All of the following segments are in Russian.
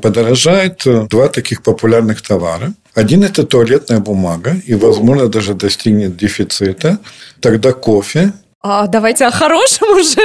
Подорожает два таких популярных товара. Один – это туалетная бумага, и, возможно, даже достигнет дефицита. Тогда кофе. А давайте о хорошем уже.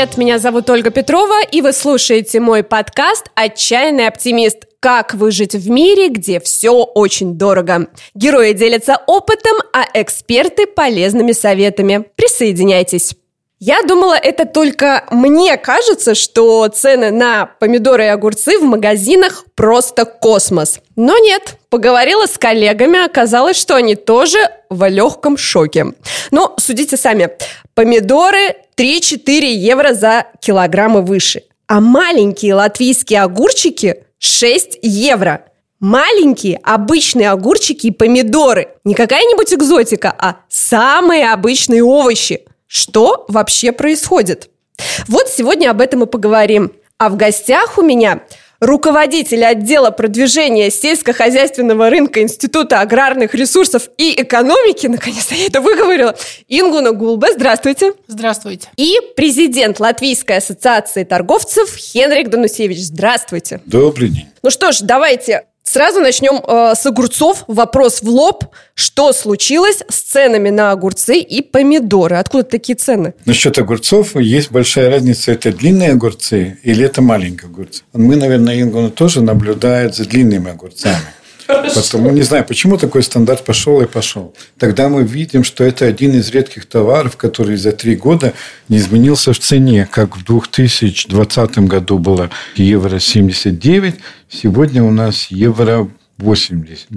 Привет! Меня зовут Ольга Петрова, и вы слушаете мой подкаст «Отчаянный оптимист». Как выжить в мире, где все очень дорого. Герои делятся опытом, а эксперты – полезными советами. Присоединяйтесь. Я думала, это только мне кажется, что цены на помидоры и огурцы в магазинах просто космос. Но нет, поговорила с коллегами, оказалось, что они тоже в легком шоке. Но судите сами, помидоры 3-4 евро за килограмм и выше, а маленькие латвийские огурчики 6 евро. Маленькие обычные огурчики и помидоры. Не какая-нибудь экзотика, а самые обычные овощи – что вообще происходит? Вот сегодня об этом и поговорим. А в гостях у меня руководитель отдела продвижения сельскохозяйственного рынка Института аграрных ресурсов и экономики, наконец-то я это выговорила, Ингуна Гулбе. Здравствуйте. Здравствуйте. И президент Латвийской ассоциации торговцев Хенрик Данусевич. Здравствуйте. Добрый день. Ну что ж, давайте Сразу начнем э, с огурцов. Вопрос в лоб. Что случилось с ценами на огурцы и помидоры? Откуда такие цены? Насчет огурцов есть большая разница. Это длинные огурцы или это маленькие огурцы? Мы, наверное, Ингуна тоже наблюдает за длинными огурцами. Потому, не знаю, почему такой стандарт пошел и пошел. Тогда мы видим, что это один из редких товаров, который за три года не изменился в цене. Как в 2020 году было евро 79, сегодня у нас евро 80.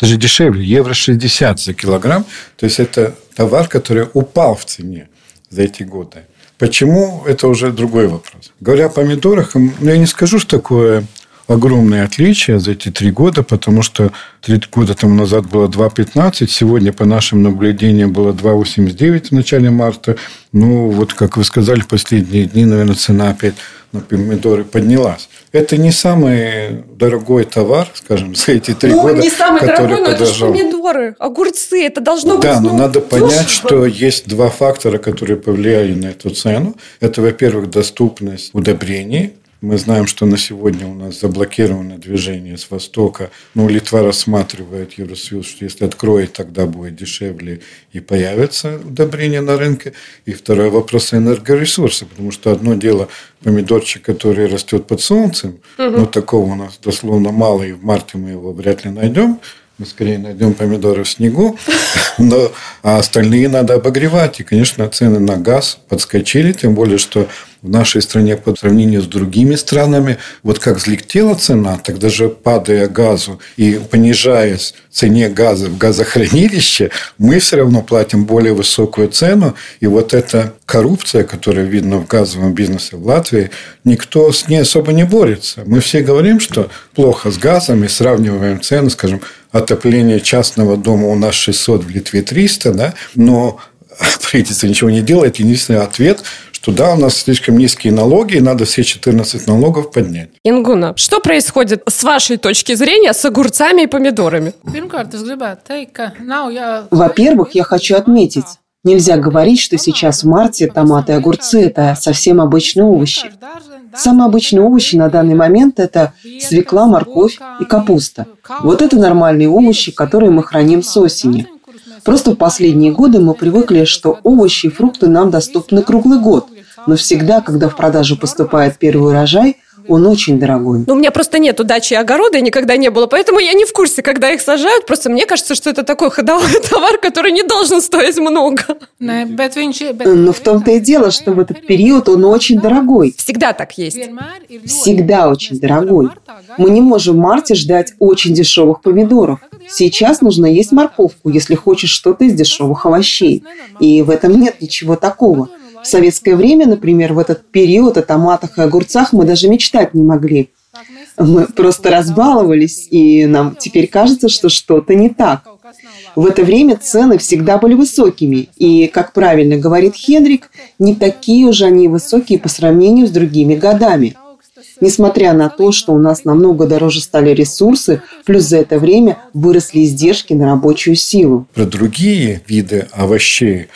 Даже дешевле, евро 60 за килограмм. То есть, это товар, который упал в цене за эти годы. Почему? Это уже другой вопрос. Говоря о помидорах, я не скажу, что такое огромное отличие за эти три года, потому что три года тому назад было 2,15, сегодня, по нашим наблюдениям, было 2,89 в начале марта. Ну, вот, как вы сказали, в последние дни, наверное, цена опять на помидоры поднялась. Это не самый дорогой товар, скажем, за эти три ну, года, не самый дорогой, но это же помидоры, огурцы, это должно быть Да, но ну, надо дешево. понять, что есть два фактора, которые повлияли на эту цену. Это, во-первых, доступность удобрений, мы знаем, что на сегодня у нас заблокировано движение с востока. Но Литва рассматривает Евросоюз, что если откроет, тогда будет дешевле и появятся удобрения на рынке. И второй вопрос энергоресурсы. Потому что одно дело помидорчик, который растет под солнцем, угу. но такого у нас дословно мало, и в марте мы его вряд ли найдем мы скорее найдем помидоры в снегу, но а остальные надо обогревать. И, конечно, цены на газ подскочили, тем более, что в нашей стране по сравнению с другими странами, вот как взлетела цена, так даже падая газу и понижаясь цене газа в газохранилище, мы все равно платим более высокую цену. И вот эта коррупция, которая видна в газовом бизнесе в Латвии, никто с ней особо не борется. Мы все говорим, что плохо с газом и сравниваем цены, скажем, отопление частного дома у нас 600, в Литве 300, да, но правительство ничего не делает. Единственный ответ, что да, у нас слишком низкие налоги, и надо все 14 налогов поднять. Ингуна, что происходит с вашей точки зрения с огурцами и помидорами? Во-первых, я хочу отметить, Нельзя говорить, что сейчас в марте томаты и огурцы – это совсем обычные овощи. Самые обычные овощи на данный момент – это свекла, морковь и капуста. Вот это нормальные овощи, которые мы храним с осени. Просто в последние годы мы привыкли, что овощи и фрукты нам доступны круглый год. Но всегда, когда в продажу поступает первый урожай – он очень дорогой. Ну, у меня просто нет удачи и огорода, и никогда не было, поэтому я не в курсе, когда их сажают. Просто мне кажется, что это такой ходовой товар, который не должен стоить много. Но в том-то и дело, что в этот период он очень дорогой. Всегда так есть. Всегда очень дорогой. Мы не можем в марте ждать очень дешевых помидоров. Сейчас нужно есть морковку, если хочешь что-то из дешевых овощей. И в этом нет ничего такого. В советское время, например, в этот период о томатах и огурцах мы даже мечтать не могли. Мы просто разбаловались, и нам теперь кажется, что что-то не так. В это время цены всегда были высокими, и, как правильно говорит Хенрик, не такие уже они высокие по сравнению с другими годами. Несмотря на то, что у нас намного дороже стали ресурсы, плюс за это время выросли издержки на рабочую силу. Про другие виды овощей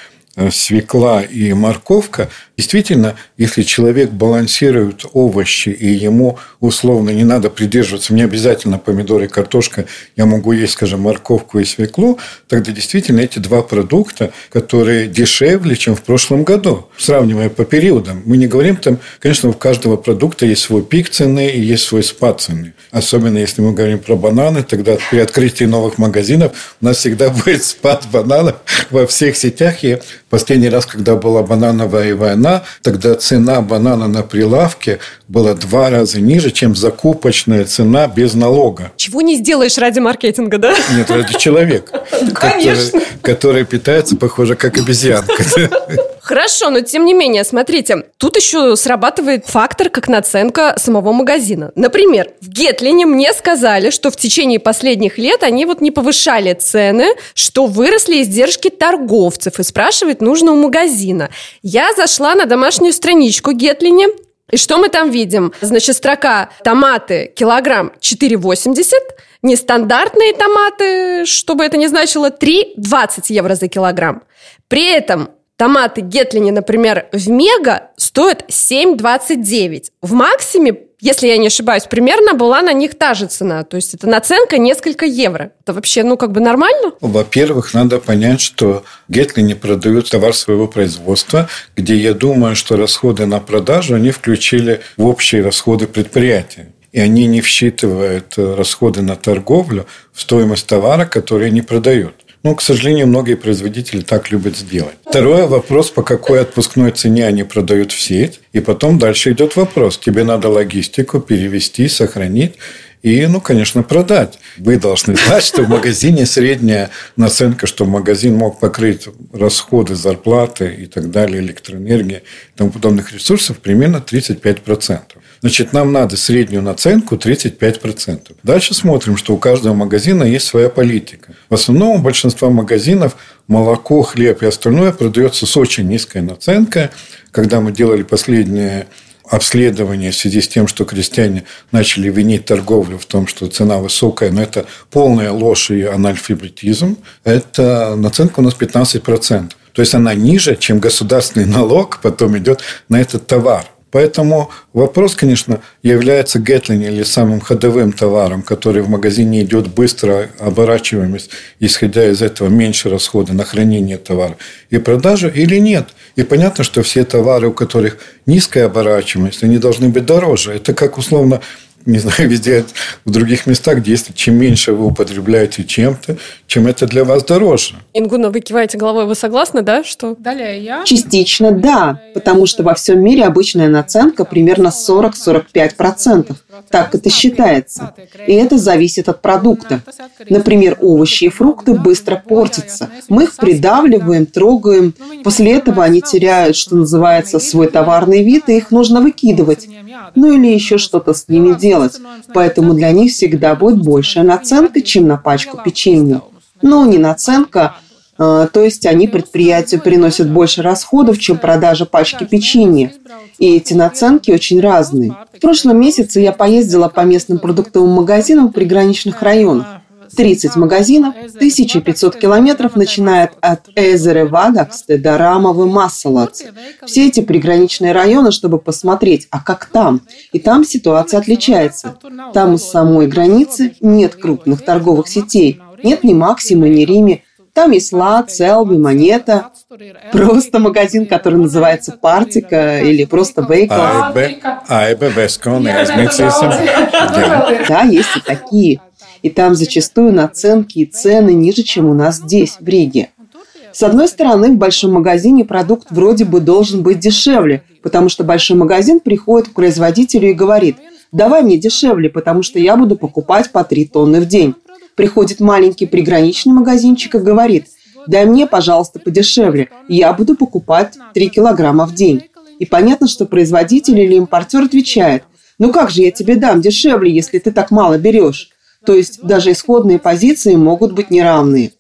свекла и морковка, действительно, если человек балансирует овощи, и ему условно не надо придерживаться, мне обязательно помидоры и картошка, я могу есть, скажем, морковку и свеклу, тогда действительно эти два продукта, которые дешевле, чем в прошлом году, сравнивая по периодам. Мы не говорим там, конечно, у каждого продукта есть свой пик цены и есть свой спад цены. Особенно если мы говорим про бананы, тогда при открытии новых магазинов у нас всегда будет спад бананов во всех сетях. И Последний раз, когда была банановая война, тогда цена банана на прилавке была два раза ниже, чем закупочная цена без налога. Чего не сделаешь ради маркетинга, да? Нет, ради человека. Конечно. Который питается, похоже, как обезьянка. Хорошо, но тем не менее, смотрите, тут еще срабатывает фактор как наценка самого магазина. Например, в Гетлине мне сказали, что в течение последних лет они вот не повышали цены, что выросли издержки торговцев и спрашивают, нужно у магазина. Я зашла на домашнюю страничку Гетлине, и что мы там видим? Значит, строка томаты килограмм 4,80, нестандартные томаты, чтобы это не значило, 3,20 евро за килограмм. При этом томаты Гетлини, например, в Мега стоят 7,29. В Максиме если я не ошибаюсь, примерно была на них та же цена. То есть это наценка несколько евро. Это вообще, ну, как бы нормально? Во-первых, надо понять, что Гетли не продают товар своего производства, где я думаю, что расходы на продажу они включили в общие расходы предприятия и они не всчитывают расходы на торговлю в стоимость товара, который они продают. Ну, к сожалению, многие производители так любят сделать. Второй вопрос, по какой отпускной цене они продают в сеть. И потом дальше идет вопрос. Тебе надо логистику перевести, сохранить и, ну, конечно, продать. Вы должны знать, что в магазине средняя наценка, что магазин мог покрыть расходы, зарплаты и так далее, электроэнергии и тому подобных ресурсов примерно 35%. Значит, нам надо среднюю наценку 35%. Дальше смотрим, что у каждого магазина есть своя политика. В основном у большинства магазинов молоко, хлеб и остальное продается с очень низкой наценкой. Когда мы делали последнее обследование в связи с тем, что крестьяне начали винить торговлю в том, что цена высокая, но это полная ложь и анальфабетизм, это наценка у нас 15%. То есть она ниже, чем государственный налог потом идет на этот товар. Поэтому вопрос, конечно, является Гетлин или самым ходовым товаром, который в магазине идет быстро, оборачиваемость, исходя из этого меньше расхода на хранение товара и продажу или нет. И понятно, что все товары, у которых низкая оборачиваемость, они должны быть дороже. Это как условно не знаю, везде в других местах, где если чем меньше вы употребляете чем-то, чем это для вас дороже. Ингуна, вы киваете головой, вы согласны, да? Что? Далее я. Частично да, потому что во всем мире обычная наценка примерно 40-45%. Так это считается. И это зависит от продукта. Например, овощи и фрукты быстро портятся. Мы их придавливаем, трогаем. После этого они теряют, что называется, свой товарный вид, и их нужно выкидывать. Ну или еще что-то с ними делать. Поэтому для них всегда будет большая наценка, чем на пачку печенья. Ну, не наценка, а, то есть они предприятию приносят больше расходов, чем продажа пачки печенья. И эти наценки очень разные. В прошлом месяце я поездила по местным продуктовым магазинам в приграничных районах. 30 магазинов, 1500 километров, начиная от Эзеры Вадаксты до Рамовы Массалац. Все эти приграничные районы, чтобы посмотреть, а как там. И там ситуация отличается. Там у самой границы нет крупных торговых сетей. Нет ни Максима, ни Риме. Там есть Ла, Целби, Монета. Просто магазин, который называется Партика или просто Бейкл. Айбе, Вескон, Да, есть и такие и там зачастую наценки и цены ниже, чем у нас здесь, в Риге. С одной стороны, в большом магазине продукт вроде бы должен быть дешевле, потому что большой магазин приходит к производителю и говорит, давай мне дешевле, потому что я буду покупать по 3 тонны в день. Приходит маленький приграничный магазинчик и говорит, дай мне, пожалуйста, подешевле, я буду покупать 3 килограмма в день. И понятно, что производитель или импортер отвечает, ну как же я тебе дам дешевле, если ты так мало берешь? То есть даже исходные позиции могут быть неравные.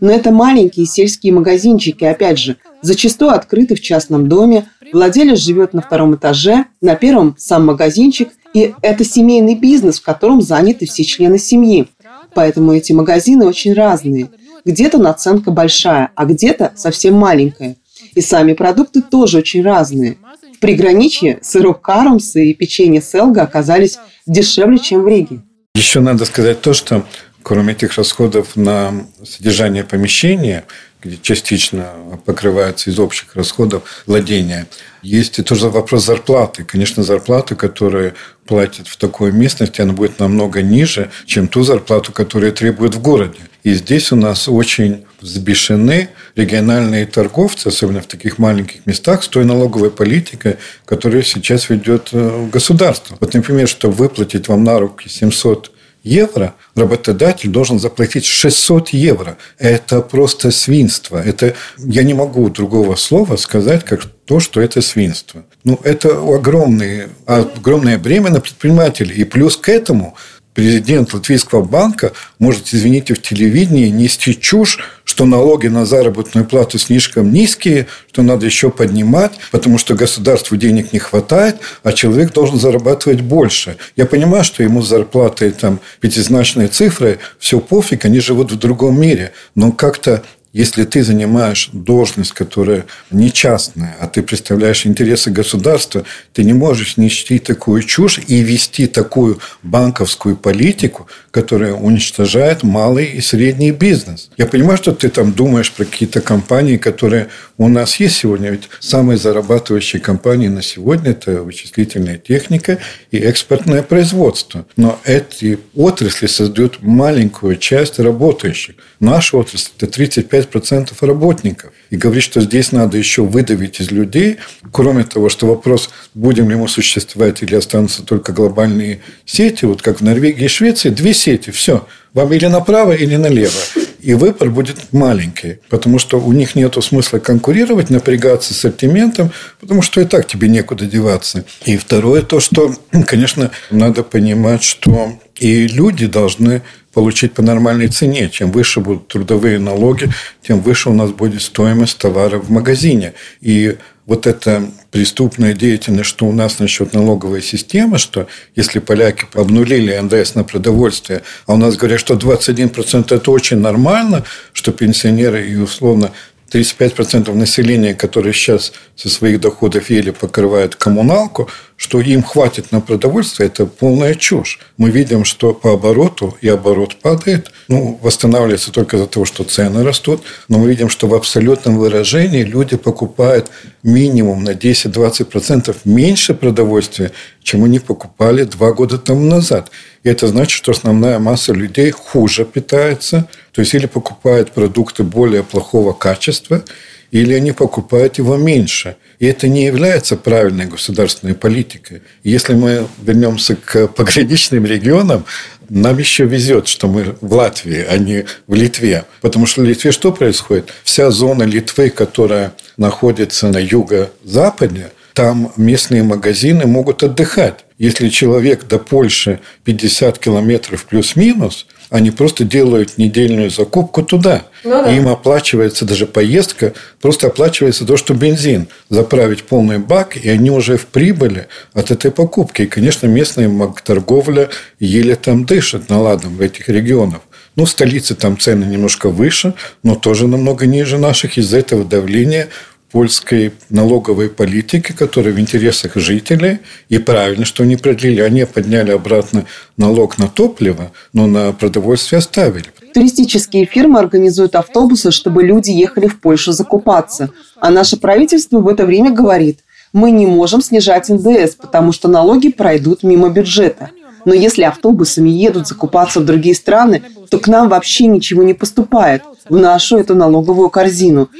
Но это маленькие сельские магазинчики, опять же, зачастую открыты в частном доме, владелец живет на втором этаже, на первом сам магазинчик, И это семейный бизнес, в котором заняты все члены семьи. Поэтому эти магазины очень разные. Где-то наценка большая, а где-то совсем маленькая. И сами продукты тоже очень разные. В приграничье сырок Карамса и печенье Селга оказались дешевле, чем в Риге. Еще надо сказать то, что кроме этих расходов на содержание помещения, где частично покрывается из общих расходов владения. Есть и тоже вопрос зарплаты. Конечно, зарплата, которую платят в такой местности, она будет намного ниже, чем ту зарплату, которую требуют в городе. И здесь у нас очень взбешены региональные торговцы, особенно в таких маленьких местах, с той налоговой политикой, которую сейчас ведет э, государство. Вот, например, чтобы выплатить вам на руки 700 евро, работодатель должен заплатить 600 евро. Это просто свинство. Это, я не могу другого слова сказать, как то, что это свинство. Ну, это огромные, огромное бремя на предпринимателей. И плюс к этому президент Латвийского банка может, извините, в телевидении нести чушь, что налоги на заработную плату слишком низкие, что надо еще поднимать, потому что государству денег не хватает, а человек должен зарабатывать больше. Я понимаю, что ему с зарплатой там пятизначные цифры, все пофиг, они живут в другом мире. Но как-то если ты занимаешь должность, которая не частная, а ты представляешь интересы государства, ты не можешь нести такую чушь и вести такую банковскую политику, которая уничтожает малый и средний бизнес. Я понимаю, что ты там думаешь про какие-то компании, которые у нас есть сегодня. Ведь самые зарабатывающие компании на сегодня – это вычислительная техника и экспортное производство. Но эти отрасли создают маленькую часть работающих. Наша отрасль – это 35 25% работников. И говорит, что здесь надо еще выдавить из людей, кроме того, что вопрос, будем ли мы существовать или останутся только глобальные сети, вот как в Норвегии и Швеции, две сети, все. Вам или направо, или налево. И выбор будет маленький, потому что у них нет смысла конкурировать, напрягаться с ассортиментом, потому что и так тебе некуда деваться. И второе, то, что, конечно, надо понимать, что и люди должны получить по нормальной цене. Чем выше будут трудовые налоги, тем выше у нас будет стоимость товара в магазине. И вот эта преступная деятельность, что у нас насчет налоговой системы, что если поляки обнулили НДС на продовольствие, а у нас говорят, что 21% это очень нормально, что пенсионеры и условно 35% населения, которые сейчас со своих доходов еле покрывают коммуналку, что им хватит на продовольствие, это полная чушь. Мы видим, что по обороту и оборот падает, ну, восстанавливается только из-за того, что цены растут, но мы видим, что в абсолютном выражении люди покупают минимум на 10-20% меньше продовольствия, чем они покупали два года тому назад. И это значит, что основная масса людей хуже питается, то есть или покупает продукты более плохого качества, или они покупают его меньше. И это не является правильной государственной политикой. Если мы вернемся к пограничным регионам, нам еще везет, что мы в Латвии, а не в Литве. Потому что в Литве что происходит? Вся зона Литвы, которая находится на юго-западе, там местные магазины могут отдыхать. Если человек до Польши 50 километров плюс-минус, они просто делают недельную закупку туда. Ну, да. И им оплачивается даже поездка, просто оплачивается то, что бензин. Заправить полный бак, и они уже в прибыли от этой покупки. И, конечно, местная торговля еле там дышит наладом в этих регионах. Ну, в столице там цены немножко выше, но тоже намного ниже наших. Из-за этого давления польской налоговой политики, которая в интересах жителей, и правильно, что они продлили, они подняли обратно налог на топливо, но на продовольствие оставили. Туристические фирмы организуют автобусы, чтобы люди ехали в Польшу закупаться. А наше правительство в это время говорит, мы не можем снижать НДС, потому что налоги пройдут мимо бюджета. Но если автобусами едут закупаться в другие страны, то к нам вообще ничего не поступает в нашу эту налоговую корзину.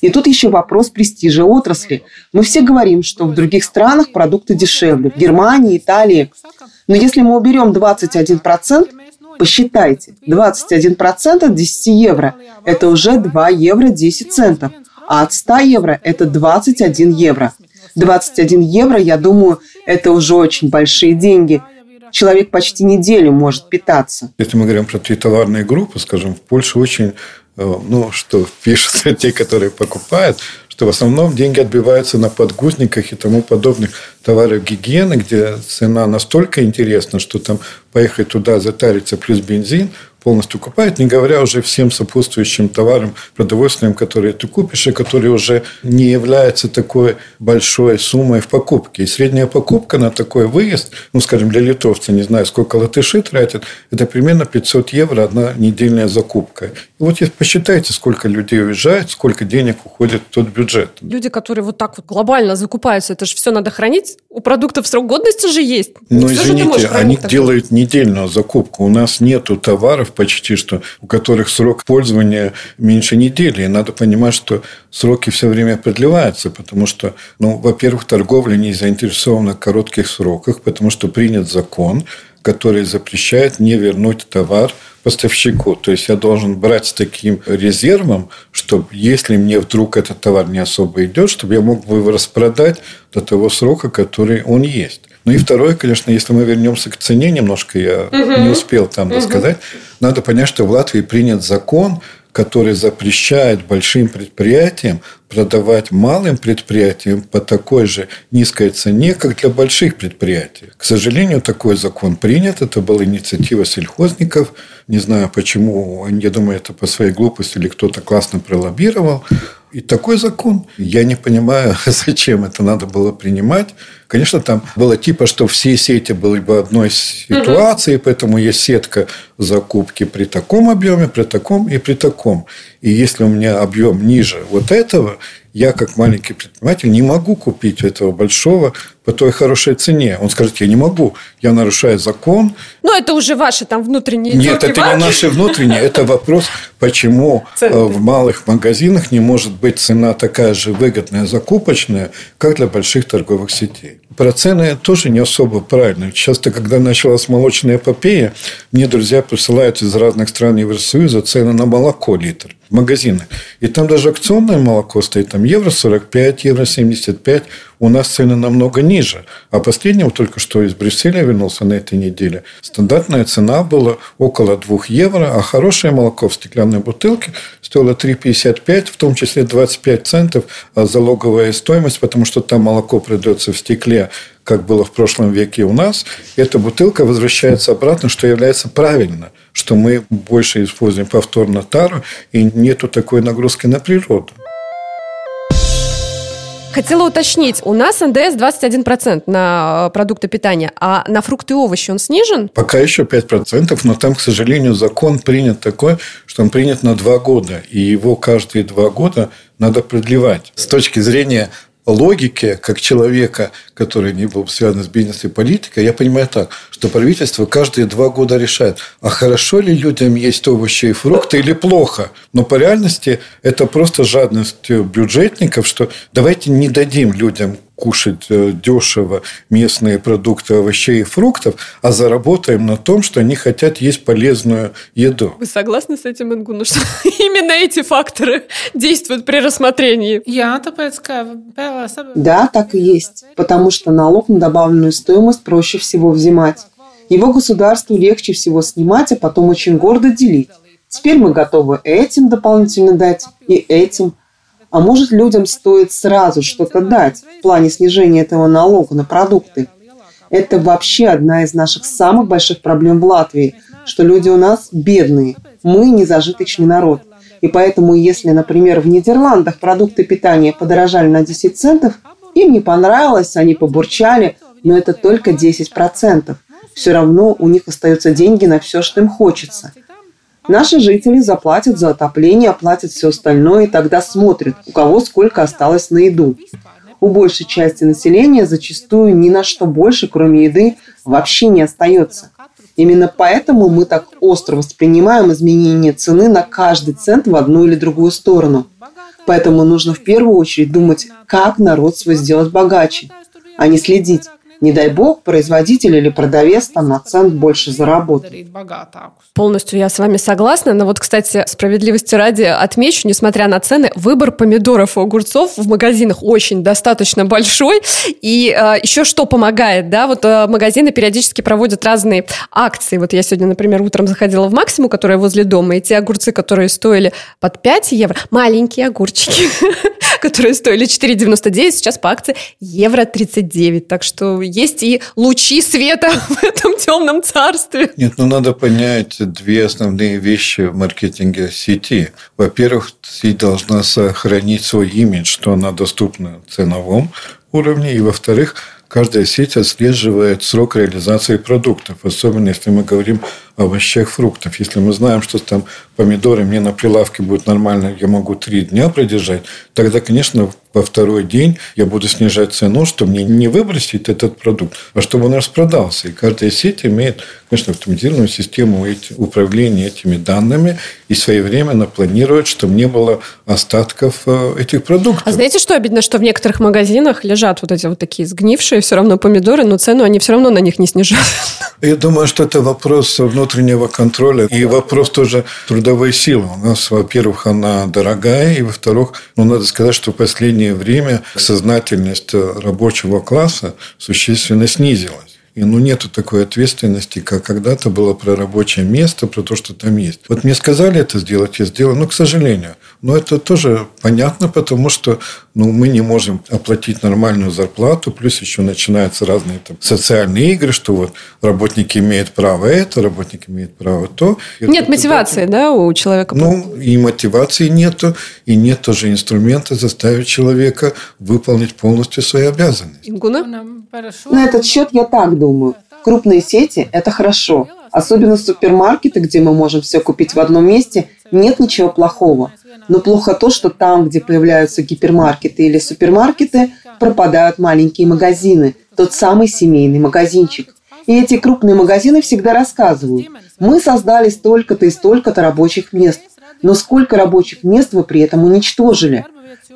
И тут еще вопрос престижа отрасли. Мы все говорим, что в других странах продукты дешевле, в Германии, Италии. Но если мы уберем 21%, посчитайте, 21% от 10 евро – это уже 2 евро 10 центов, а от 100 евро – это 21 евро. 21 евро, я думаю, это уже очень большие деньги. Человек почти неделю может питаться. Если мы говорим про три товарные группы, скажем, в Польше очень Э, ну, что пишут те, которые покупают, что в основном деньги отбиваются на подгузниках и тому подобных товаров гигиены, где цена настолько интересна, что там поехать туда, затариться плюс бензин, полностью купают, не говоря уже всем сопутствующим товарам продовольственным, которые ты купишь, и которые уже не являются такой большой суммой в покупке. И средняя покупка на такой выезд, ну, скажем, для литовца, не знаю, сколько латыши тратят, это примерно 500 евро одна недельная закупка. И вот посчитайте, сколько людей уезжает, сколько денег уходит в тот бюджет. Люди, которые вот так вот глобально закупаются, это же все надо хранить. У продуктов срок годности же есть. Ну, извините, они делают недельную закупку. У нас нету товаров, почти что, у которых срок пользования меньше недели. И надо понимать, что сроки все время продлеваются, потому что, ну, во-первых, торговля не заинтересована в коротких сроках, потому что принят закон, который запрещает не вернуть товар поставщику. То есть я должен брать с таким резервом, чтобы если мне вдруг этот товар не особо идет, чтобы я мог его распродать до того срока, который он есть. Ну и второе, конечно, если мы вернемся к цене немножко, я угу. не успел там угу. рассказать, надо понять, что в Латвии принят закон, который запрещает большим предприятиям продавать малым предприятиям по такой же низкой цене, как для больших предприятий. К сожалению, такой закон принят. Это была инициатива сельхозников. Не знаю, почему. Я думаю, это по своей глупости или кто-то классно пролоббировал. И такой закон. Я не понимаю, зачем это надо было принимать. Конечно, там было типа, что все сети были бы одной ситуации, угу. поэтому есть сетка закупки при таком объеме, при таком и при таком. И если у меня объем ниже вот этого, я, как маленький предприниматель, не могу купить этого большого по той хорошей цене. Он скажет, я не могу, я нарушаю закон. Но это уже ваши там внутренние Нет, это не наши внутренние. Это вопрос, почему Центр. Э, в малых магазинах не может быть цена такая же выгодная, закупочная, как для больших торговых сетей. Про цены тоже не особо правильно. Часто, когда началась молочная эпопея, мне друзья присылают из разных стран Евросоюза цены на молоко литр в магазинах. И там даже акционное молоко стоит, там евро 45, евро 75 у нас цены намного ниже. А последнего только что из Брюсселя вернулся на этой неделе. Стандартная цена была около 2 евро, а хорошее молоко в стеклянной бутылке стоило 3,55, в том числе 25 центов залоговая стоимость, потому что там молоко продается в стекле, как было в прошлом веке у нас. Эта бутылка возвращается обратно, что является правильно, что мы больше используем повторно тару, и нету такой нагрузки на природу. Хотела уточнить, у нас НДС 21% на э, продукты питания, а на фрукты и овощи он снижен? Пока еще 5%, но там, к сожалению, закон принят такой, что он принят на два года, и его каждые два года надо продлевать. С точки зрения логике, как человека, который не был связан с бизнесом и политикой, я понимаю так, что правительство каждые два года решает, а хорошо ли людям есть овощи и фрукты или плохо. Но по реальности это просто жадность бюджетников, что давайте не дадим людям кушать э, дешево местные продукты овощей и фруктов, а заработаем на том, что они хотят есть полезную еду. Вы согласны с этим, Ингуну, что именно эти факторы действуют при рассмотрении? Да, так и есть. Потому что налог на добавленную стоимость проще всего взимать. Его государству легче всего снимать, а потом очень гордо делить. Теперь мы готовы этим дополнительно дать и этим. А может, людям стоит сразу что-то дать в плане снижения этого налога на продукты? Это вообще одна из наших самых больших проблем в Латвии, что люди у нас бедные. Мы не зажиточный народ. И поэтому, если, например, в Нидерландах продукты питания подорожали на 10 центов, им не понравилось, они побурчали, но это только 10%. Все равно у них остаются деньги на все, что им хочется. Наши жители заплатят за отопление, оплатят все остальное, и тогда смотрят, у кого сколько осталось на еду. У большей части населения зачастую ни на что больше, кроме еды, вообще не остается. Именно поэтому мы так остро воспринимаем изменение цены на каждый цент в одну или другую сторону. Поэтому нужно в первую очередь думать, как народ свой сделать богаче, а не следить, не дай бог, производитель или продавец там на цент больше заработает. Полностью я с вами согласна. Но вот, кстати, справедливости ради отмечу, несмотря на цены, выбор помидоров и огурцов в магазинах очень достаточно большой. И э, еще что помогает, да, вот э, магазины периодически проводят разные акции. Вот я сегодня, например, утром заходила в Максиму, которая возле дома, и те огурцы, которые стоили под 5 евро, маленькие огурчики, которые стоили 4,99, сейчас по акции евро 39. Так что есть и лучи света в этом темном царстве. Нет, ну надо понять две основные вещи в маркетинге сети. Во-первых, сеть должна сохранить свой имидж, что она доступна ценовом уровне. И во-вторых, каждая сеть отслеживает срок реализации продуктов, особенно если мы говорим о овощах, фруктов. Если мы знаем, что там помидоры мне на прилавке будут нормально, я могу три дня продержать, тогда, конечно, во второй день я буду снижать цену, чтобы мне не выбросить этот продукт, а чтобы он распродался. И каждая сеть имеет, конечно, автоматизированную систему управления этими данными и своевременно планирует, чтобы не было остатков э, этих продуктов. А знаете, что обидно, что в некоторых магазинах лежат вот эти вот такие сгнившие все равно помидоры, но цену они все равно на них не снижают. Я думаю, что это вопрос внутреннего контроля и вопрос тоже трудовой силы. У нас, во-первых, она дорогая, и, во-вторых, ну, надо сказать, что в последнее время сознательность рабочего класса существенно снизилась. И ну, нету такой ответственности, как когда-то было про рабочее место, про то, что там есть. Вот мне сказали это сделать, я сделал, но, к сожалению. Но это тоже понятно, потому что ну, мы не можем оплатить нормальную зарплату, плюс еще начинаются разные там, социальные игры, что вот работники имеют право это, работник имеет право то. Нет это, мотивации, это, да, у человека? Ну, и мотивации нету, и нет тоже инструмента заставить человека выполнить полностью свои обязанности. Ингуна? На этот счет я так думаю. Крупные сети – это хорошо. Особенно супермаркеты, где мы можем все купить в одном месте, нет ничего плохого. Но плохо то, что там, где появляются гипермаркеты или супермаркеты, пропадают маленькие магазины, тот самый семейный магазинчик. И эти крупные магазины всегда рассказывают, мы создали столько-то и столько-то рабочих мест. Но сколько рабочих мест вы при этом уничтожили?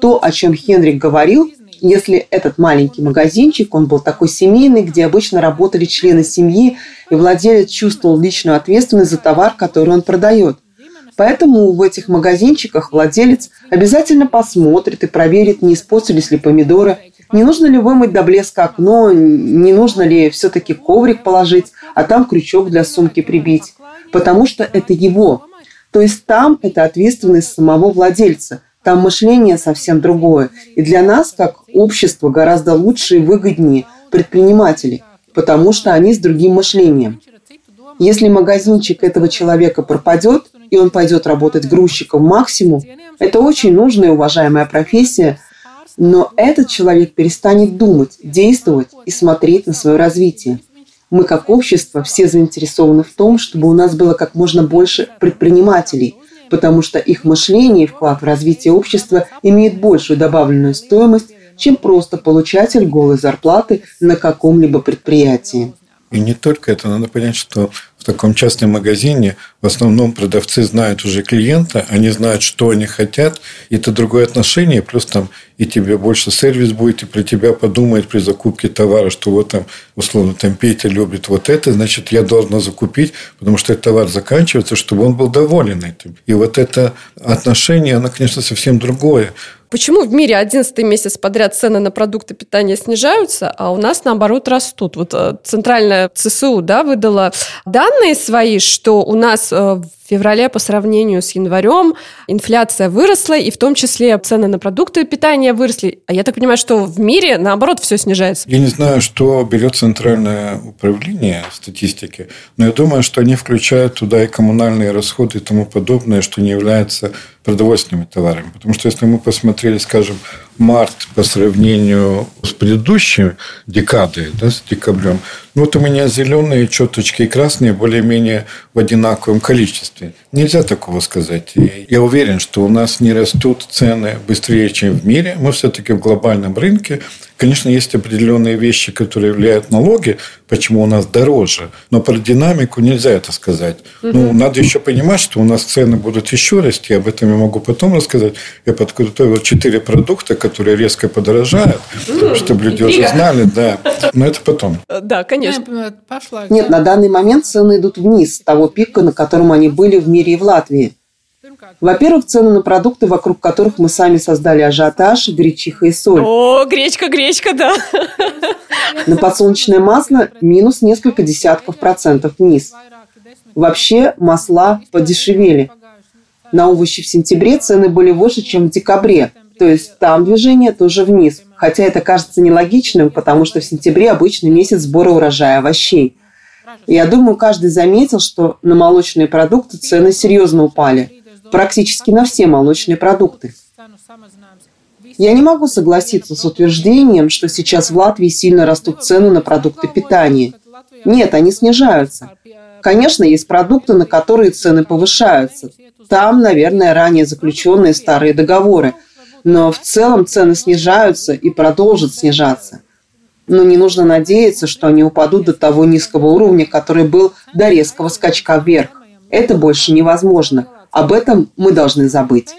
То, о чем Хенрик говорил, если этот маленький магазинчик, он был такой семейный, где обычно работали члены семьи, и владелец чувствовал личную ответственность за товар, который он продает. Поэтому в этих магазинчиках владелец обязательно посмотрит и проверит, не испортились ли помидоры, не нужно ли вымыть до блеска окно, не нужно ли все-таки коврик положить, а там крючок для сумки прибить. Потому что это его. То есть там это ответственность самого владельца – там мышление совсем другое. И для нас, как общество, гораздо лучше и выгоднее предпринимателей, потому что они с другим мышлением. Если магазинчик этого человека пропадет, и он пойдет работать грузчиком максимум, это очень нужная и уважаемая профессия, но этот человек перестанет думать, действовать и смотреть на свое развитие. Мы как общество все заинтересованы в том, чтобы у нас было как можно больше предпринимателей – потому что их мышление и вклад в развитие общества имеет большую добавленную стоимость, чем просто получатель голой зарплаты на каком-либо предприятии. И не только это, надо понять, что в таком частном магазине в основном продавцы знают уже клиента, они знают, что они хотят, и это другое отношение, плюс там и тебе больше сервис будет, и про тебя подумает при закупке товара, что вот там, условно, там Петя любит вот это, значит, я должна закупить, потому что этот товар заканчивается, чтобы он был доволен этим. И вот это отношение, оно, конечно, совсем другое. Почему в мире 11 месяц подряд цены на продукты питания снижаются, а у нас, наоборот, растут? Вот э, центральная ЦСУ да, выдала данные свои, что у нас э, в феврале по сравнению с январем инфляция выросла, и в том числе цены на продукты питания выросли. А я так понимаю, что в мире, наоборот, все снижается. Я не знаю, что берет Центральное управление статистики, но я думаю, что они включают туда и коммунальные расходы и тому подобное, что не является продовольственными товарами. Потому что если мы посмотрели, скажем, март по сравнению с предыдущей декадой, да, с декабрем, ну, вот у меня зеленые четочки и красные более-менее в одинаковом количестве. Нельзя такого сказать. И я уверен, что у нас не растут цены быстрее, чем в мире. Мы все-таки в глобальном рынке. Конечно, есть определенные вещи, которые влияют налоги, почему у нас дороже. Но про динамику нельзя это сказать. Ну, надо еще понимать, что у нас цены будут еще расти. Об этом я могу потом рассказать. Я подготовил четыре продукта, которые резко подорожают, чтобы люди уже знали. Да. Но это потом. Да, конечно. Нет, на данный момент цены идут вниз с того пика, на котором они были в мире и в Латвии. Во-первых, цены на продукты, вокруг которых мы сами создали ажиотаж, гречиха и соль. О, гречка, гречка, да. На подсолнечное масло минус несколько десятков процентов вниз. Вообще масла подешевели. На овощи в сентябре цены были выше, чем в декабре. То есть там движение тоже вниз. Хотя это кажется нелогичным, потому что в сентябре обычный месяц сбора урожая овощей. Я думаю, каждый заметил, что на молочные продукты цены серьезно упали. Практически на все молочные продукты. Я не могу согласиться с утверждением, что сейчас в Латвии сильно растут цены на продукты питания. Нет, они снижаются. Конечно, есть продукты, на которые цены повышаются. Там, наверное, ранее заключенные старые договоры. Но в целом цены снижаются и продолжат снижаться. Но не нужно надеяться, что они упадут до того низкого уровня, который был до резкого скачка вверх. Это больше невозможно. Об этом мы должны забыть.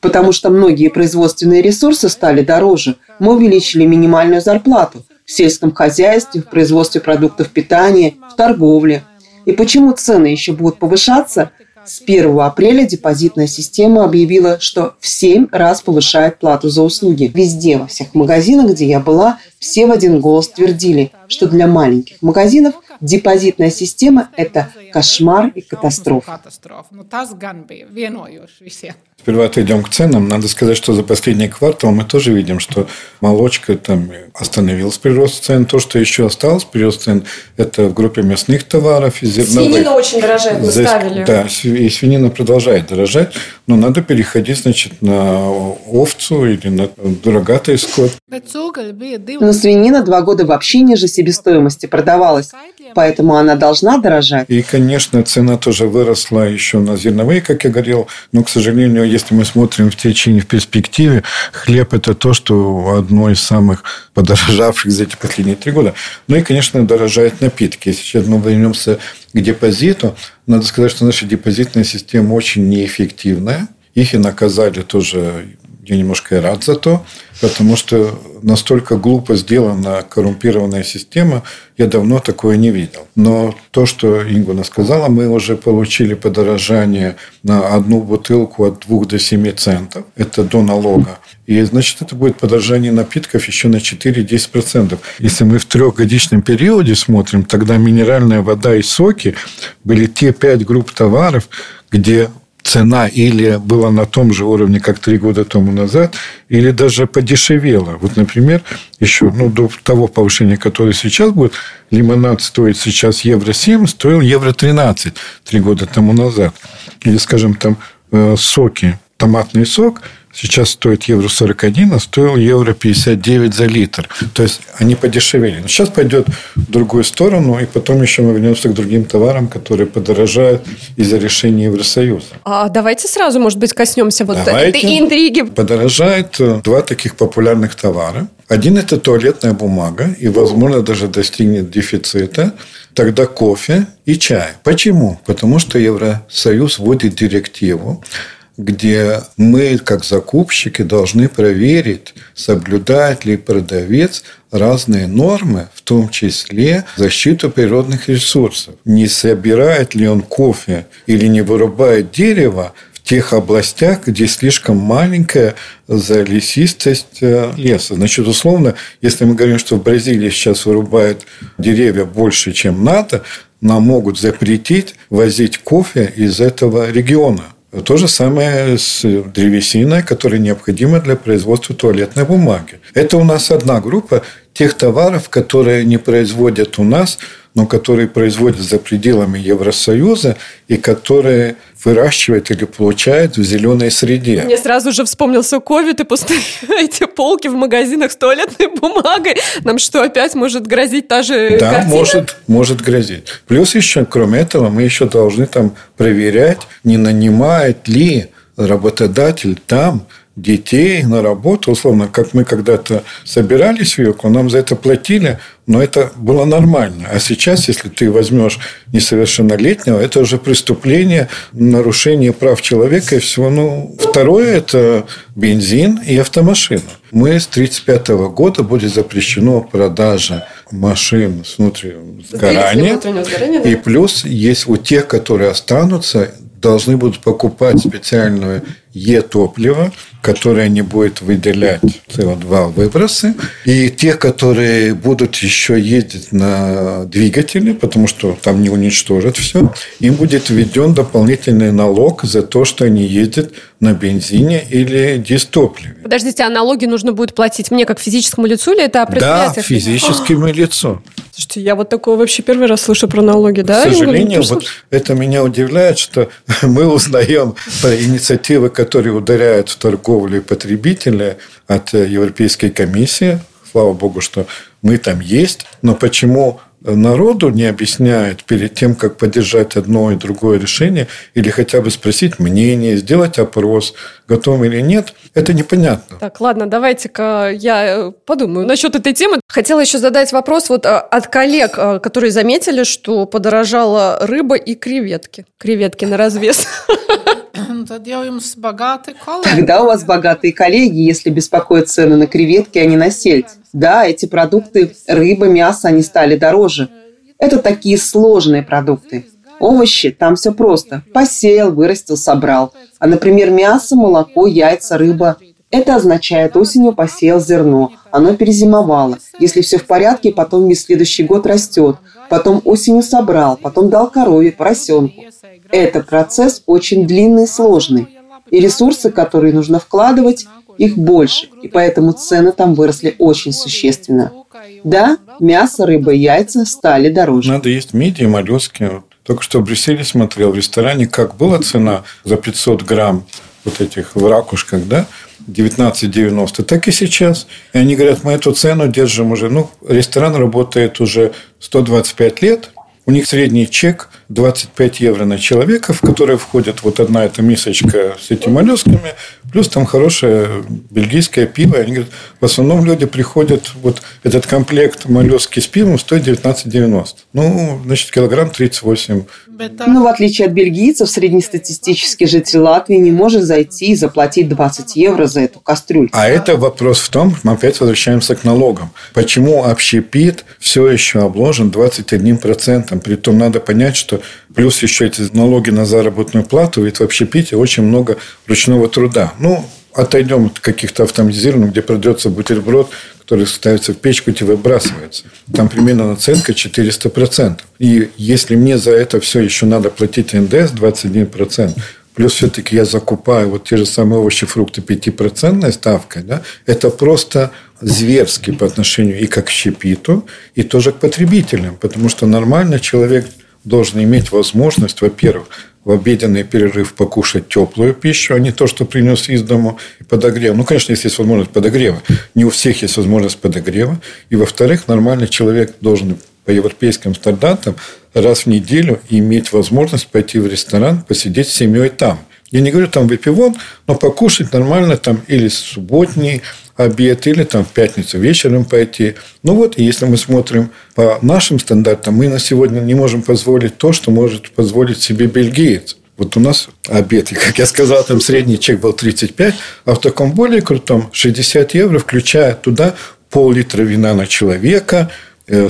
Потому что многие производственные ресурсы стали дороже. Мы увеличили минимальную зарплату в сельском хозяйстве, в производстве продуктов питания, в торговле. И почему цены еще будут повышаться, с 1 апреля депозитная система объявила, что в 7 раз повышает плату за услуги. Везде, во всех магазинах, где я была, все в один голос твердили, что для маленьких магазинов депозитная система – это кошмар и катастрофа. Сперва отойдем к ценам. Надо сказать, что за последний квартал мы тоже видим, что молочка там остановилась прирост цен. То, что еще осталось прирост цен, это в группе мясных товаров и зерновых. Свинина очень дорожает, мы Здесь, ставили. Да, и свинина продолжает дорожать, но надо переходить, значит, на овцу или на дорогатый скот. Но свинина два года вообще ниже себестоимости продавалась, поэтому она должна дорожать. И, конечно, цена тоже выросла еще на зерновые, как я говорил, но, к сожалению, если мы смотрим в течение, в перспективе, хлеб – это то, что одно из самых подорожавших за эти последние три года. Ну и, конечно, дорожают напитки. Если сейчас мы вернемся к депозиту, надо сказать, что наша депозитная система очень неэффективная. Их и наказали тоже я немножко и рад за то, потому что настолько глупо сделана коррумпированная система, я давно такое не видел. Но то, что Ингуна сказала, мы уже получили подорожание на одну бутылку от 2 до 7 центов. Это до налога. И, значит, это будет подорожание напитков еще на 4-10%. Если мы в трехгодичном периоде смотрим, тогда минеральная вода и соки были те пять групп товаров, где цена или была на том же уровне, как три года тому назад, или даже подешевела. Вот, например, еще ну, до того повышения, которое сейчас будет, лимонад стоит сейчас евро 7, стоил евро 13 три года тому назад. Или, скажем, там э, соки, томатный сок – сейчас стоит евро 41, а стоил евро 59 за литр. То есть, они подешевели. Но сейчас пойдет в другую сторону, и потом еще мы вернемся к другим товарам, которые подорожают из-за решения Евросоюза. А давайте сразу, может быть, коснемся вот Давайте. этой интриги. Подорожает э, два таких популярных товара. Один – это туалетная бумага, и, возможно, даже достигнет дефицита. Тогда кофе и чай. Почему? Потому что Евросоюз вводит директиву, где мы, как закупщики, должны проверить, соблюдает ли продавец разные нормы, в том числе защиту природных ресурсов. Не собирает ли он кофе или не вырубает дерево в тех областях, где слишком маленькая залесистость э, леса. Значит, условно, если мы говорим, что в Бразилии сейчас вырубают деревья больше, чем надо, нам могут запретить возить кофе из этого региона. То же самое с древесиной, которая необходима для производства туалетной бумаги. Это у нас одна группа тех товаров, которые не производят у нас, но которые производят за пределами Евросоюза и которые выращивают или получают в зеленой среде. Мне сразу же вспомнился ковид и пустые эти полки в магазинах с туалетной бумагой. Нам что, опять может грозить та же Да, картина? может, может грозить. Плюс еще, кроме этого, мы еще должны там проверять, не нанимает ли работодатель там детей на работу, условно, как мы когда-то собирались в Йоку, нам за это платили, но это было нормально. А сейчас, если ты возьмешь несовершеннолетнего, это уже преступление, нарушение прав человека и всего. Ну, второе – это бензин и автомашина. Мы с 1935 года будет запрещено продажа машин с внутренним сгоранием. И плюс есть у тех, которые останутся, должны будут покупать специальное Е-топливо, которое не будет выделять СО2 выбросы. И те, которые будут еще ездить на двигателе, потому что там не уничтожат все, им будет введен дополнительный налог за то, что они ездят на бензине или дистопливе. Подождите, а налоги нужно будет платить мне как физическому лицу или это предприятие? Да, физическому лицу. Слушайте, я вот такое вообще первый раз слышу про налоги, да? К сожалению, вот это меня удивляет, что мы узнаем про инициативы, которые ударяют в торговлю и потребителя от Европейской комиссии. Слава богу, что мы там есть. Но почему народу не объясняет перед тем, как поддержать одно и другое решение, или хотя бы спросить мнение, сделать опрос, готов или нет, это непонятно. Так, ладно, давайте-ка я э, подумаю насчет этой темы. Хотела еще задать вопрос вот а, от коллег, а, которые заметили, что подорожала рыба и креветки. Креветки на развес. Тогда у вас богатые коллеги, если беспокоят цены на креветки, а не на сельдь. Да, эти продукты, рыба, мясо, они стали дороже. Это такие сложные продукты. Овощи, там все просто. Посеял, вырастил, собрал. А, например, мясо, молоко, яйца, рыба. Это означает, осенью посеял зерно, оно перезимовало. Если все в порядке, потом весь следующий год растет. Потом осенью собрал, потом дал корове, поросенку. Это процесс очень длинный и сложный. И ресурсы, которые нужно вкладывать, их больше. И поэтому цены там выросли очень существенно. Да, мясо, рыба яйца стали дороже. Надо есть мидии, моллюски. Только что в Брюсселе смотрел в ресторане, как была цена за 500 грамм вот этих в ракушках, да, 19,90, так и сейчас. И они говорят, мы эту цену держим уже, ну, ресторан работает уже 125 лет, у них средний чек 25 евро на человека, в который входит вот одна эта мисочка с этими моллюсками, плюс там хорошее бельгийское пиво. Они говорят, в основном люди приходят, вот этот комплект моллюски с пивом стоит 19,90. Ну, значит, килограмм 38. Но в отличие от бельгийцев, среднестатистический житель Латвии не может зайти и заплатить 20 евро за эту кастрюлю. А это вопрос в том, мы опять возвращаемся к налогам. Почему общепит все еще обложен 21%? Притом надо понять, что плюс еще эти налоги на заработную плату, ведь в общепите очень много ручного труда. Ну, отойдем от каких-то автоматизированных, где продается бутерброд, который ставится в печку и выбрасывается. Там примерно наценка 400%. И если мне за это все еще надо платить НДС 21%, плюс все-таки я закупаю вот те же самые овощи, фрукты 5% ставкой, да, это просто зверски по отношению и к общепиту, и тоже к потребителям. Потому что нормально человек должен иметь возможность, во-первых, в обеденный перерыв покушать теплую пищу, а не то, что принес из дома и подогрев. Ну, конечно, если есть возможность подогрева. Не у всех есть возможность подогрева. И, во-вторых, нормальный человек должен по европейским стандартам раз в неделю иметь возможность пойти в ресторан, посидеть с семьей там. Я не говорю там выпивон, но покушать нормально там или субботний обед, или там в пятницу вечером пойти. Ну вот, если мы смотрим по нашим стандартам, мы на сегодня не можем позволить то, что может позволить себе бельгиец. Вот у нас обед, и, как я сказал, там средний чек был 35, а в таком более крутом 60 евро, включая туда пол-литра вина на человека,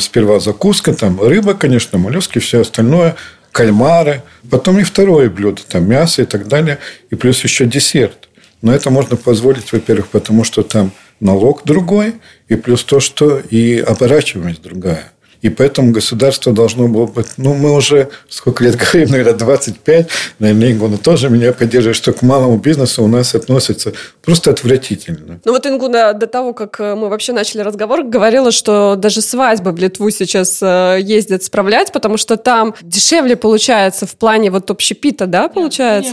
сперва закуска, там рыба, конечно, моллюски, все остальное, кальмары, потом и второе блюдо, там мясо и так далее, и плюс еще десерт. Но это можно позволить, во-первых, потому что там налог другой, и плюс то, что и оборачиваемость другая. И поэтому государство должно было быть... Ну, мы уже сколько лет говорим, наверное, 25. Наверное, Ингуна тоже меня поддерживает, что к малому бизнесу у нас относятся просто отвратительно. Ну, вот Ингуна до того, как э, мы вообще начали разговор, говорила, что даже свадьбы в Литву сейчас э, ездят справлять, потому что там дешевле получается в плане вот общепита, да, получается?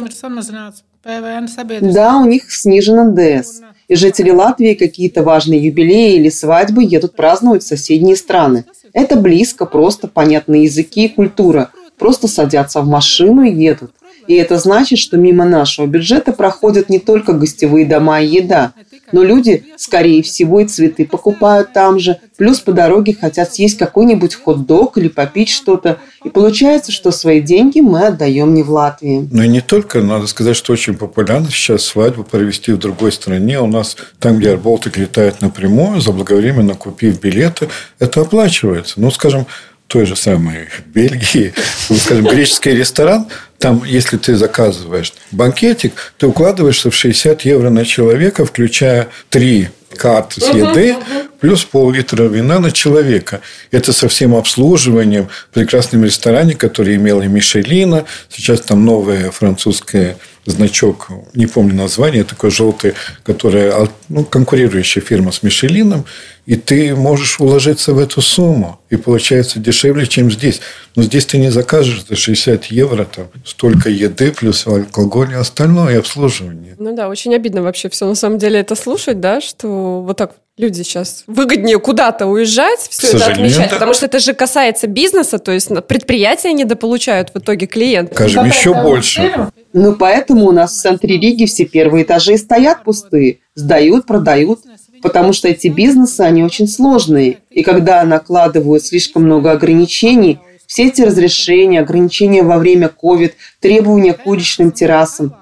Да, у них снижен НДС. Жители Латвии какие-то важные юбилеи или свадьбы едут праздновать в соседние страны. Это близко, просто понятные языки и культура. Просто садятся в машину и едут. И это значит, что мимо нашего бюджета проходят не только гостевые дома и еда, но люди, скорее всего, и цветы покупают там же, плюс по дороге хотят съесть какой-нибудь хот-дог или попить что-то. И получается, что свои деньги мы отдаем не в Латвии. Ну и не только. Надо сказать, что очень популярно сейчас свадьбу провести в другой стране. У нас там, где Арболтик летает напрямую, заблаговременно купив билеты, это оплачивается. Ну, скажем, той же самой Бельгии, скажем, греческий ресторан, Там, если ты заказываешь банкетик, ты укладываешься в 60 евро на человека, включая три карты с еды, плюс пол-литра вина на человека. Это со всем обслуживанием в прекрасном ресторане, который имел и Мишелина. Сейчас там новое французское значок, не помню название, такой желтый, которая ну, конкурирующая фирма с Мишелином, и ты можешь уложиться в эту сумму, и получается дешевле, чем здесь. Но здесь ты не закажешь за 60 евро там столько еды, плюс алкоголь и остальное, и обслуживание. Ну да, очень обидно вообще все на самом деле это слушать, да, что вот так люди сейчас выгоднее куда-то уезжать, все это отмечать, потому что это же касается бизнеса, то есть предприятия недополучают в итоге клиент. Скажем, еще больше. Ну, поэтому у нас в центре Риги все первые этажи стоят пустые, сдают, продают, потому что эти бизнесы, они очень сложные. И когда накладывают слишком много ограничений, все эти разрешения, ограничения во время COVID, требования к уличным террасам,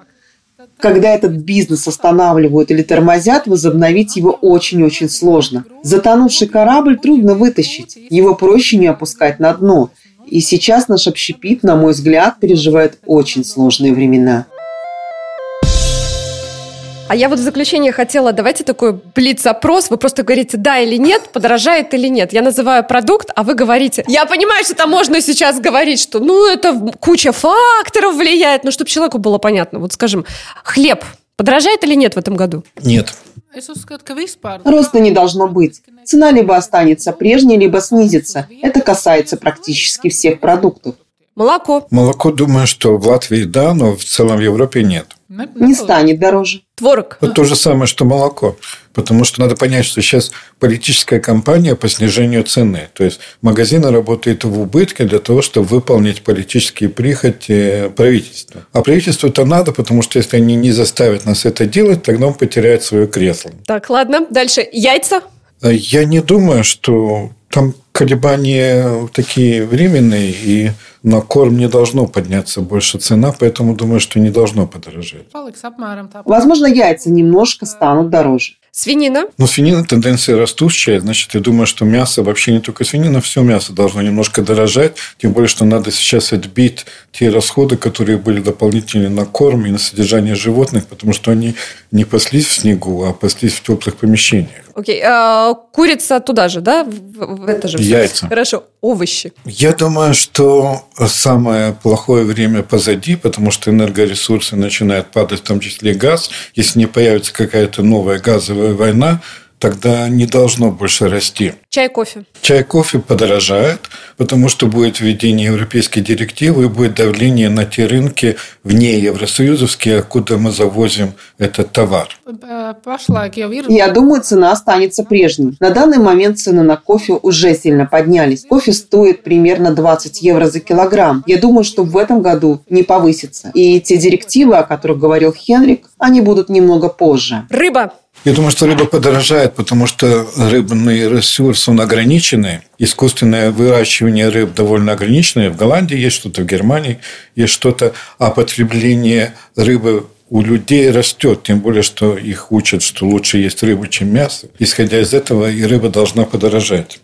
когда этот бизнес останавливают или тормозят, возобновить его очень-очень сложно. Затонувший корабль трудно вытащить, его проще не опускать на дно – и сейчас наш общепит, на мой взгляд, переживает очень сложные времена. А я вот в заключение хотела, давайте такой блиц-опрос. Вы просто говорите да или нет, подорожает или нет. Я называю продукт, а вы говорите. Я понимаю, что там можно сейчас говорить, что ну это куча факторов влияет, но чтобы человеку было понятно. Вот скажем, хлеб подорожает или нет в этом году? Нет. Роста не должно быть. Цена либо останется прежней, либо снизится. Это касается практически всех продуктов. Молоко. Молоко, думаю, что в Латвии да, но в целом в Европе нет. Не станет дороже. Творог. Вот то же самое, что молоко. Потому что надо понять, что сейчас политическая кампания по снижению цены. То есть магазины работают в убытке для того, чтобы выполнить политические прихоти правительства. А правительству это надо, потому что если они не заставят нас это делать, тогда он потеряет свое кресло. Так, ладно. Дальше. Яйца. Я не думаю, что там колебания такие временные, и на корм не должно подняться больше цена, поэтому думаю, что не должно подорожать. Возможно, яйца немножко станут дороже. Свинина? Ну, свинина тенденция растущая. Значит, я думаю, что мясо, вообще не только свинина, все мясо должно немножко дорожать. Тем более, что надо сейчас отбить те расходы, которые были дополнительные на корм и на содержание животных, потому что они не паслись в снегу, а паслись в теплых помещениях. Окей. А, курица туда же, да? В, в это же Яйца. Хорошо. Овощи. Я думаю, что самое плохое время позади, потому что энергоресурсы начинают падать, в том числе газ. Если не появится какая-то новая газовая война, тогда не должно больше расти. Чай, кофе. Чай, кофе подорожает, потому что будет введение европейской директивы и будет давление на те рынки вне Евросоюзовские, откуда мы завозим этот товар. Я думаю, цена останется прежней. На данный момент цены на кофе уже сильно поднялись. Кофе стоит примерно 20 евро за килограмм. Я думаю, что в этом году не повысится. И те директивы, о которых говорил Хенрик, они будут немного позже. Рыба. Я думаю, что рыба подорожает, потому что рыбный ресурс, он ограниченный. Искусственное выращивание рыб довольно ограниченное. В Голландии есть что-то, в Германии есть что-то. А потребление рыбы у людей растет, тем более, что их учат, что лучше есть рыбу, чем мясо. Исходя из этого, и рыба должна подорожать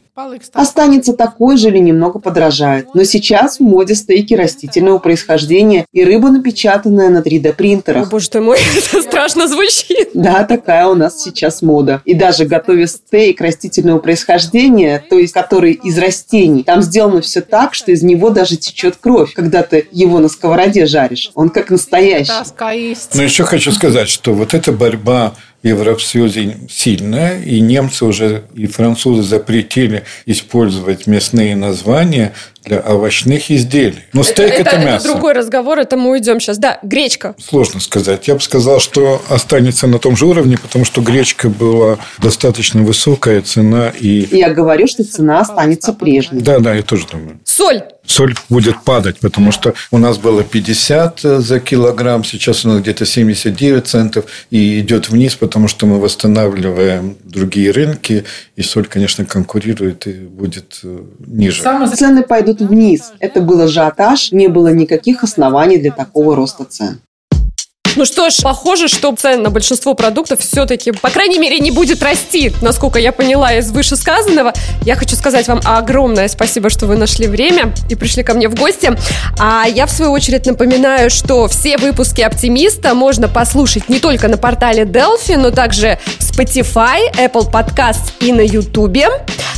останется такой же или немного подражает. Но сейчас в моде стейки растительного происхождения и рыба, напечатанная на 3D-принтерах. О, боже ты мой, это страшно звучит. Да, такая у нас сейчас мода. И даже готовя стейк растительного происхождения, то есть который из растений, там сделано все так, что из него даже течет кровь, когда ты его на сковороде жаришь. Он как настоящий. Но еще хочу сказать, что вот эта борьба в Евросоюзе сильная, и немцы уже и французы запретили использовать мясные названия для овощных изделий. Но стейк это, это, это мясо. Это другой разговор, это мы уйдем сейчас. Да, гречка. Сложно сказать. Я бы сказал, что останется на том же уровне, потому что гречка была достаточно высокая цена. И... Я говорю, что цена останется прежней. Да, да, я тоже думаю. Соль соль будет падать, потому что у нас было 50 за килограмм, сейчас у нас где-то 79 центов, и идет вниз, потому что мы восстанавливаем другие рынки, и соль, конечно, конкурирует и будет э, ниже. Цены пойдут вниз. Это был ажиотаж, не было никаких оснований для такого роста цен. Ну что ж, похоже, что цен на большинство продуктов все-таки, по крайней мере, не будет расти, насколько я поняла из вышесказанного. Я хочу сказать вам огромное спасибо, что вы нашли время и пришли ко мне в гости. А я, в свою очередь, напоминаю, что все выпуски «Оптимиста» можно послушать не только на портале Delphi, но также в Spotify, Apple Podcasts и на YouTube.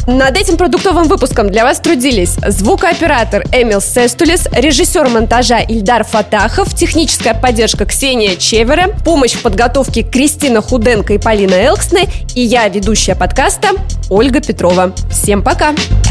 Над этим продуктовым выпуском для вас трудились звукооператор Эмил Сестулис, режиссер монтажа Ильдар Фатахов, техническая поддержка Ксения Чевера, помощь в подготовке Кристина Худенко и Полина Элксны и я, ведущая подкаста Ольга Петрова. Всем пока! Пока!